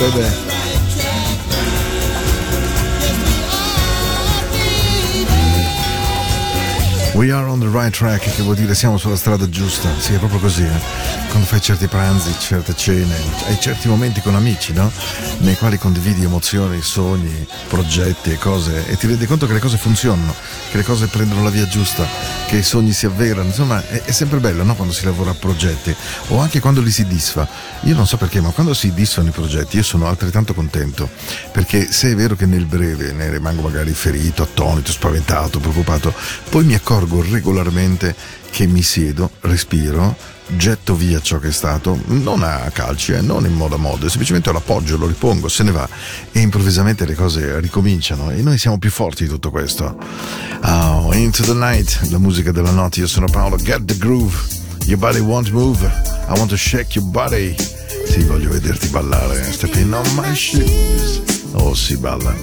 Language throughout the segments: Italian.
Yes, baby. We are on the right track, che vuol dire siamo sulla strada giusta. Sì, è proprio così, eh? Quando fai certi pranzi, certe cene, hai certi momenti con amici, no? Nei quali condividi emozioni, sogni, progetti e cose e ti rendi conto che le cose funzionano, che le cose prendono la via giusta, che i sogni si avverano. Insomma, è, è sempre bello, no? Quando si lavora a progetti o anche quando li si disfa. Io non so perché, ma quando si disfano i progetti io sono altrettanto contento. Perché se è vero che nel breve ne rimango magari ferito, attonito, spaventato, preoccupato, poi mi accorgo accorgo regolarmente che mi siedo, respiro, getto via ciò che è stato, non a calci, eh, non in modo a modo, semplicemente lo appoggio, lo ripongo, se ne va e improvvisamente le cose ricominciano e noi siamo più forti di tutto questo. Oh, into the night, la musica della notte, io sono Paolo, get the groove, your body won't move, I want to shake your body. Sì, voglio vederti ballare, stepping on my shoes. Oh, si balla.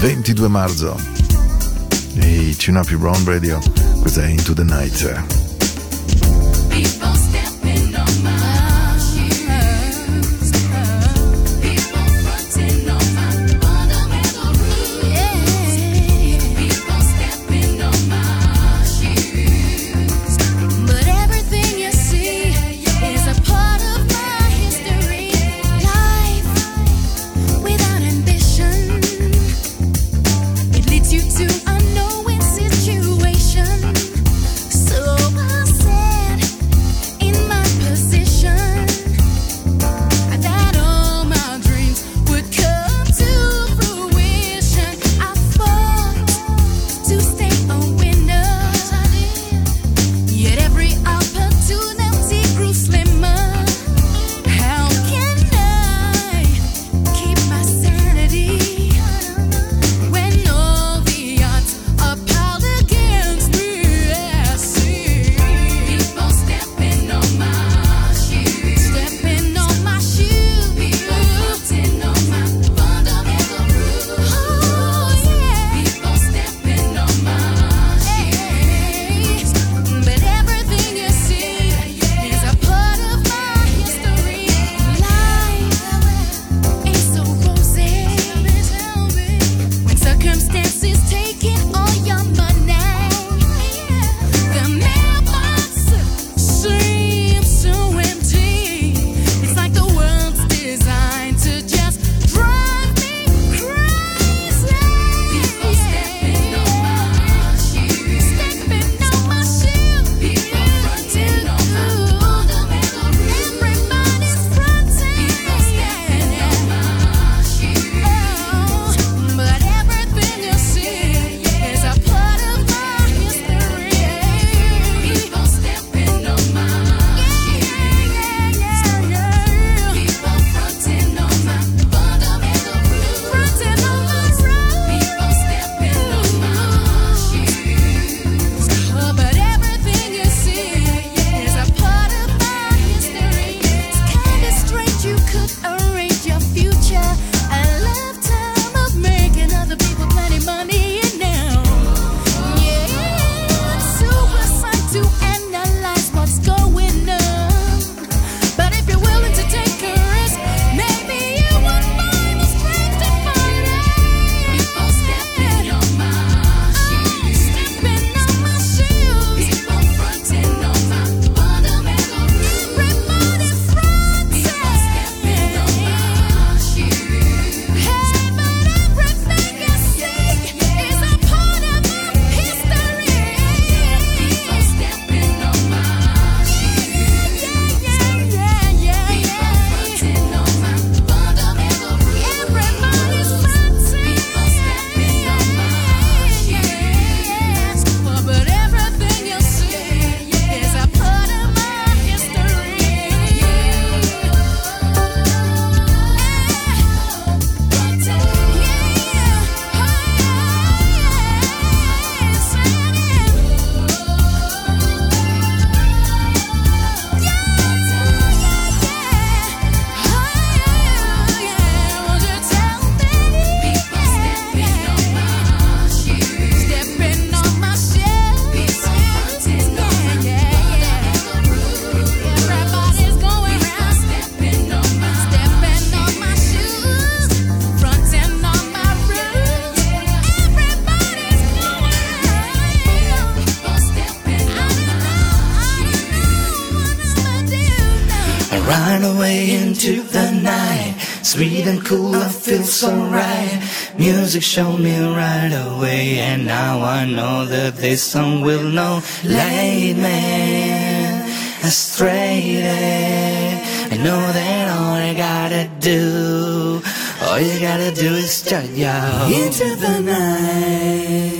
22 marzo. Ehi, tune up your own radio. Questa è Into the Night. People Music showed me right away, and now I know that this song will know. Late man, astray. I know that all I gotta do, all you gotta do is start y'all into the night.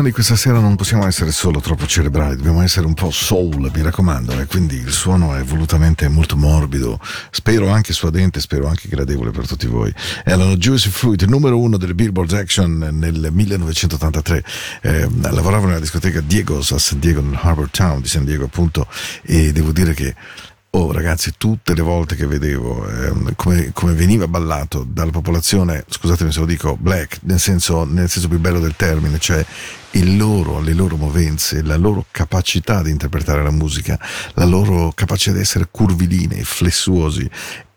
Trasmissione di questa sera non possiamo essere solo troppo cerebrali, dobbiamo essere un po' soul, mi raccomando, e quindi il suono è volutamente molto morbido, spero anche suadente, spero anche gradevole per tutti voi. Erano Juicy Fruit, numero uno delle Billboard Action nel 1983, eh, lavoravo nella discoteca Diego's a San Diego, nel Harbor Town di San Diego appunto, e devo dire che Oh ragazzi, tutte le volte che vedevo eh, come, come, veniva ballato dalla popolazione, scusatemi se lo dico, black, nel senso, nel senso più bello del termine, cioè loro, le loro movenze, la loro capacità di interpretare la musica, la loro capacità di essere curvilinei, flessuosi,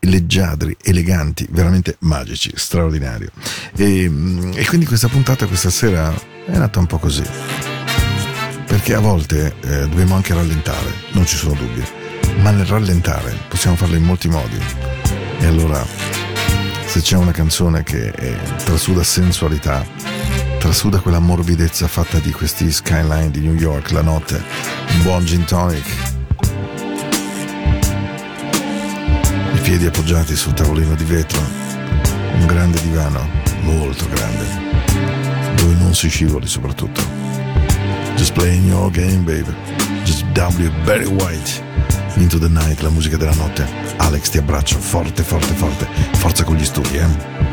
leggiadri, eleganti, veramente magici, straordinario. E, mm, e quindi questa puntata questa sera è nata un po' così. Perché a volte eh, dobbiamo anche rallentare, non ci sono dubbi ma nel rallentare possiamo farlo in molti modi. E allora, se c'è una canzone che è, trasuda sensualità, trasuda quella morbidezza fatta di questi skyline di New York la notte, un buon gin tonic, i piedi appoggiati sul tavolino di vetro, un grande divano, molto grande, dove non si scivoli soprattutto. Just playing your game, baby. Just W. Very White. Into the Night, la musica della notte. Alex ti abbraccio forte, forte, forte. Forza con gli studi, eh.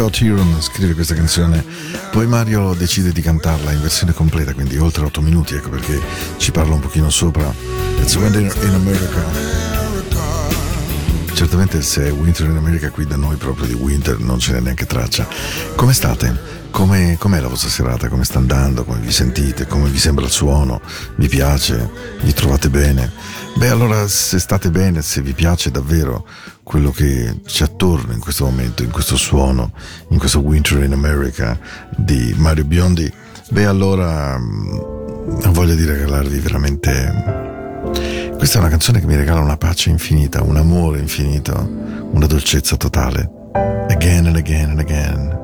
Scott Huron scrive questa canzone, poi Mario decide di cantarla in versione completa, quindi oltre 8 minuti, ecco perché ci parla un pochino sopra. It's Winter in America. Certamente se è Winter in America qui da noi proprio di Winter non ce n'è neanche traccia. Come state? Come, com'è la vostra serata? Come sta andando? Come vi sentite? Come vi sembra il suono? Vi piace? Vi trovate bene? Beh, allora se state bene, se vi piace davvero quello che c'è attorno in questo momento, in questo suono, in questo Winter in America di Mario Biondi, beh, allora mm, voglio di regalarvi veramente. Questa è una canzone che mi regala una pace infinita, un amore infinito, una dolcezza totale. Again and again and again.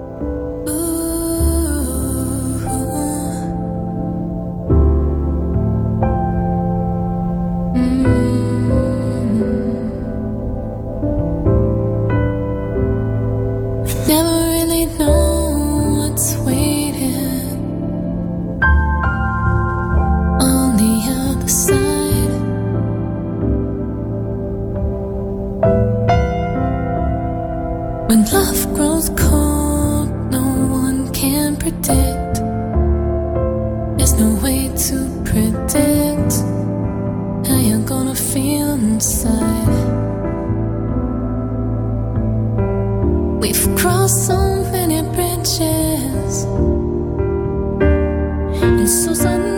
susan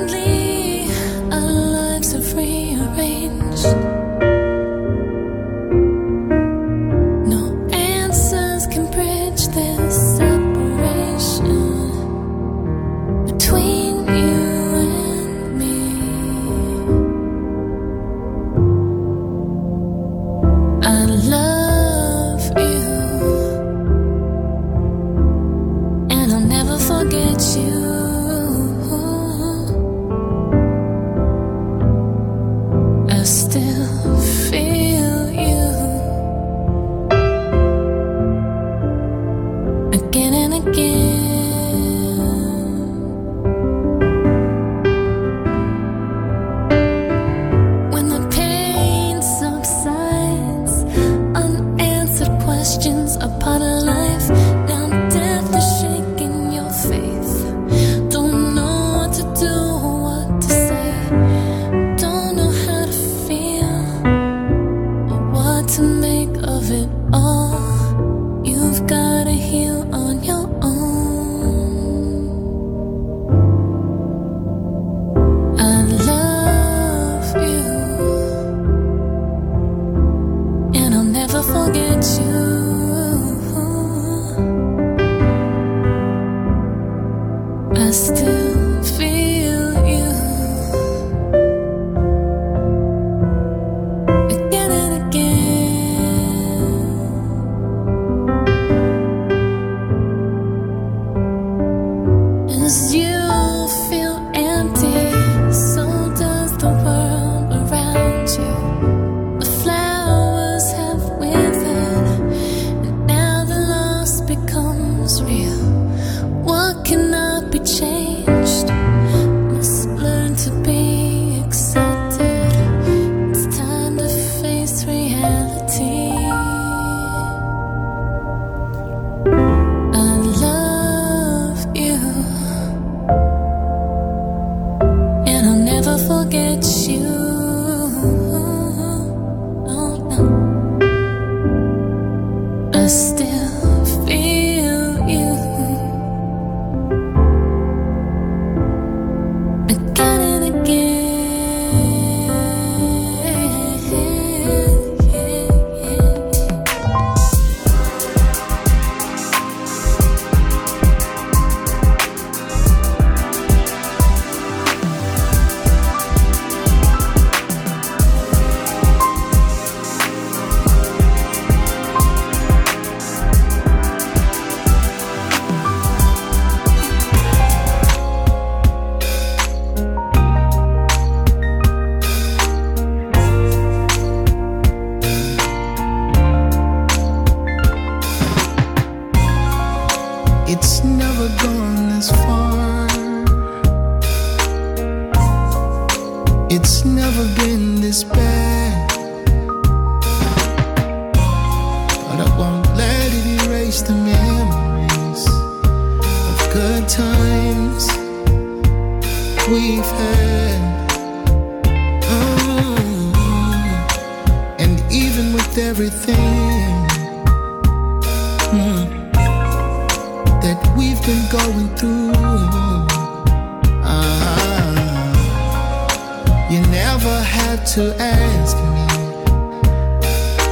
to ask me.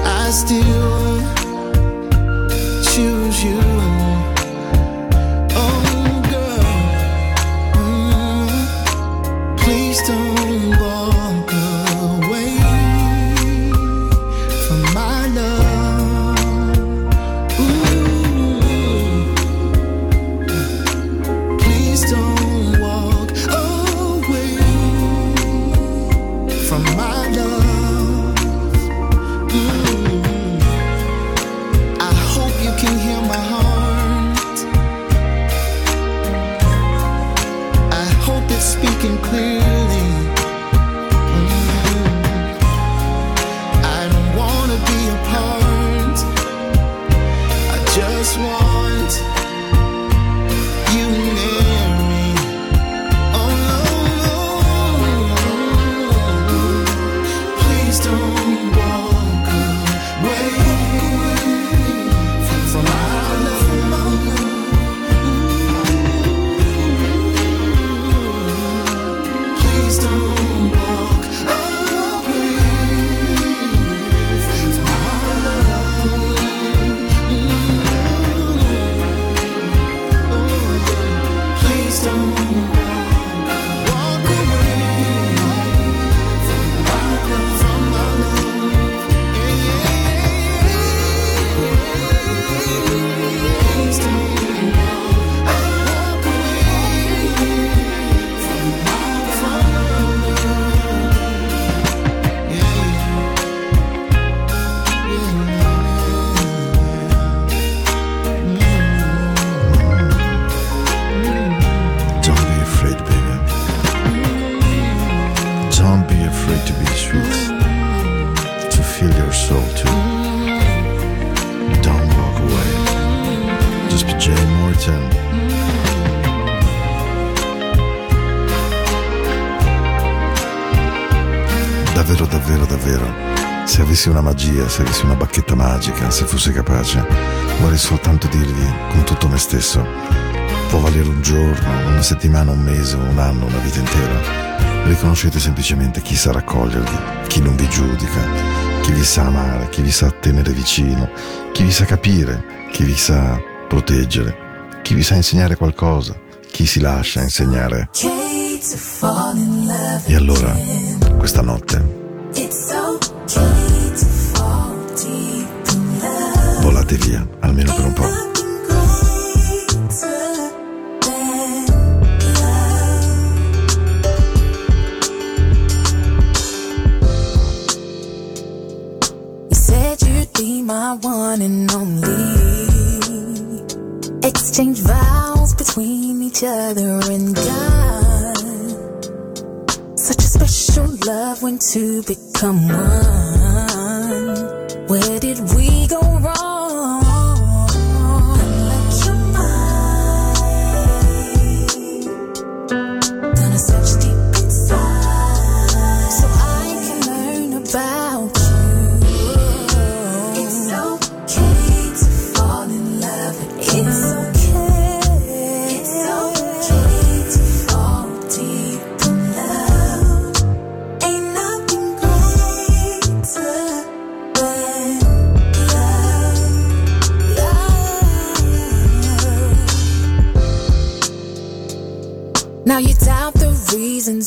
I still. avessi una magia, se avessi una bacchetta magica, se fossi capace, vorrei soltanto dirvi con tutto me stesso, può valere un giorno, una settimana, un mese, un anno, una vita intera. Riconoscete semplicemente chi sa raccogliervi, chi non vi giudica, chi vi sa amare, chi vi sa tenere vicino, chi vi sa capire, chi vi sa proteggere, chi vi sa insegnare qualcosa, chi si lascia insegnare. E allora, questa notte, andate via, almeno per un po'.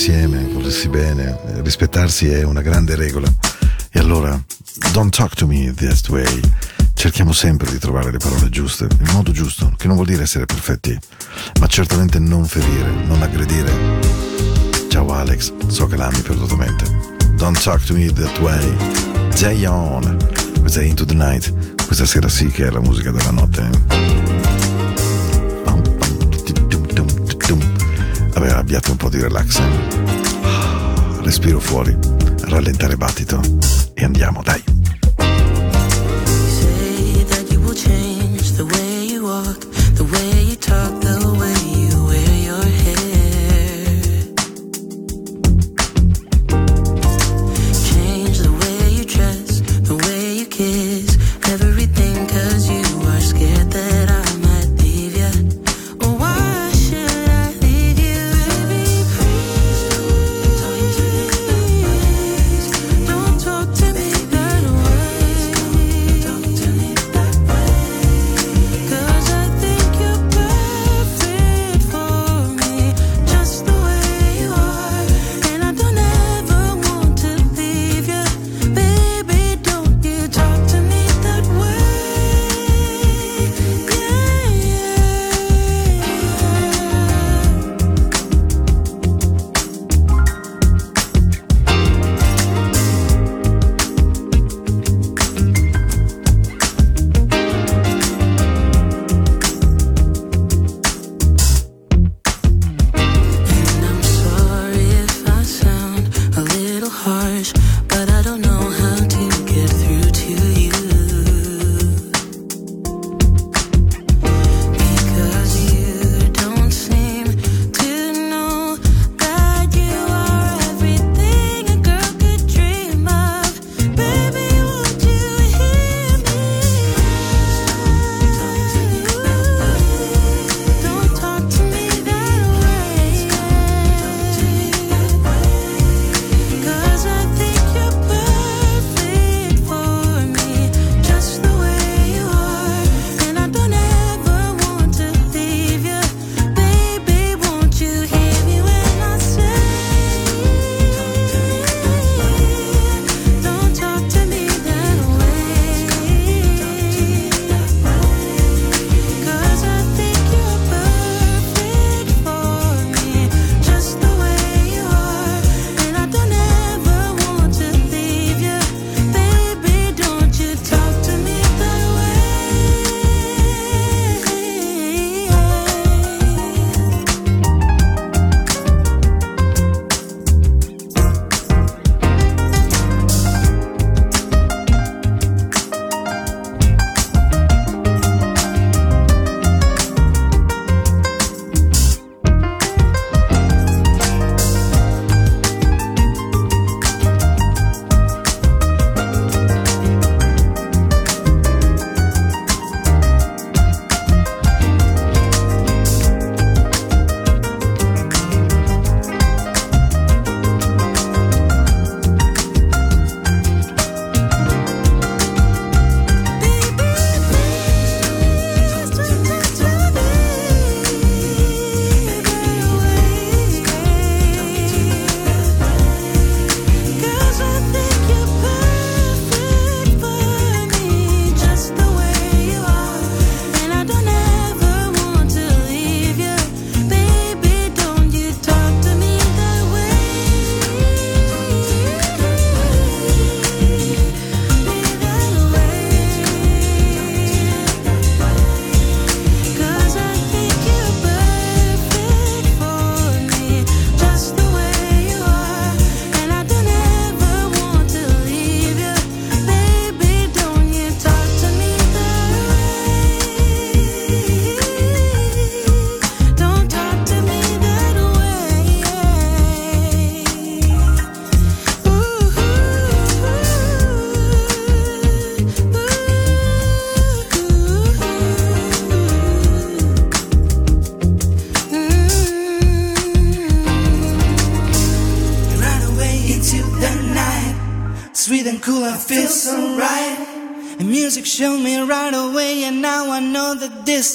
insieme, volersi bene, rispettarsi è una grande regola. E allora, don't talk to me this way. Cerchiamo sempre di trovare le parole giuste, il modo giusto, che non vuol dire essere perfetti, ma certamente non ferire, non aggredire. Ciao Alex, so che l'ami perdutamente. Don't Talk to Me That Way. Jay On. Questa è Into the Night. Questa sera sì che è la musica della notte. Vabbè, abbiate un po' di relax. Respiro fuori, rallentare battito e andiamo, dai.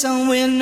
somewhere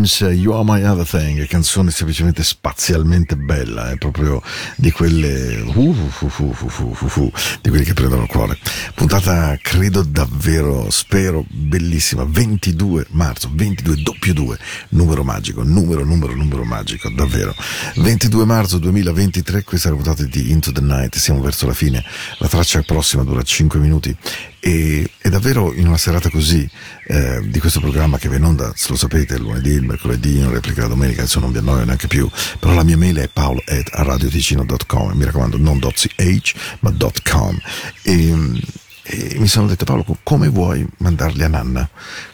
James, You Are My Everything, canzone semplicemente spazialmente bella, è proprio di quelle uh, uh, uh, uh, uh, uh, di quelle che prendono il cuore. Puntata credo davvero, spero, bellissima, 22 marzo, 22 doppio 2, numero magico, numero, numero, numero magico, davvero. 22 marzo 2023, questa è la puntata di Into the Night, siamo verso la fine, la traccia prossima dura 5 minuti e è davvero in una serata così eh, di questo programma che va in onda, se lo sapete, il lunedì, il mercoledì, in replica la domenica, adesso non vi annoio neanche più, però la mia mail è paolo at radioticino.com, mi raccomando non .ch ma .com e, e mi sono detto Paolo come vuoi mandarli a Nanna?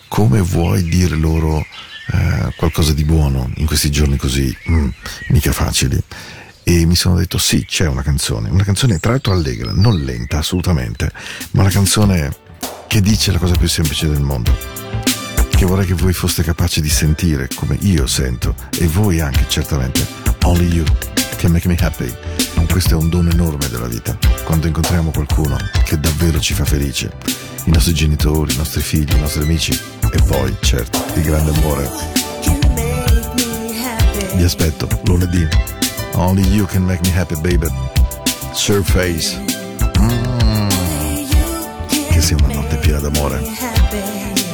Come vuoi dire loro eh, qualcosa di buono in questi giorni così mm, mica facili? E mi sono detto sì, c'è una canzone, una canzone tra l'altro allegra, non lenta assolutamente, ma una canzone che dice la cosa più semplice del mondo, che vorrei che voi foste capaci di sentire come io sento e voi anche certamente. Only you can make me happy. Questo è un dono enorme della vita, quando incontriamo qualcuno che davvero ci fa felice, i nostri genitori, i nostri figli, i nostri amici e poi, certo, il grande amore. Vi aspetto lunedì. Only you can make me happy, baby. Surface. Mm. Che sia una notte piena d'amore.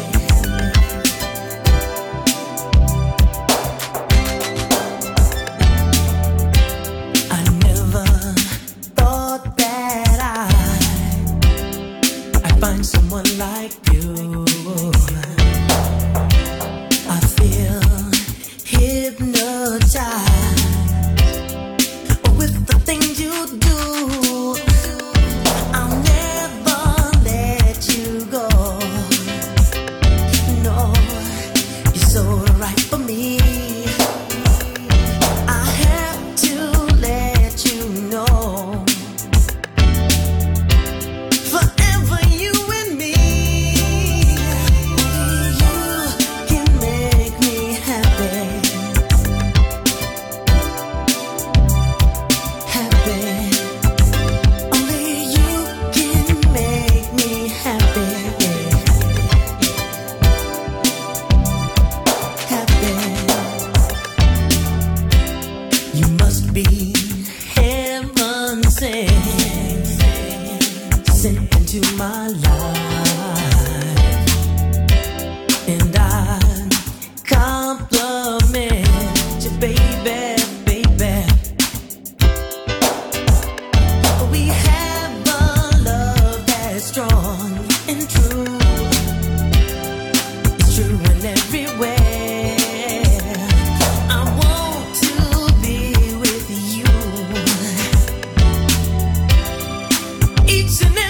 each and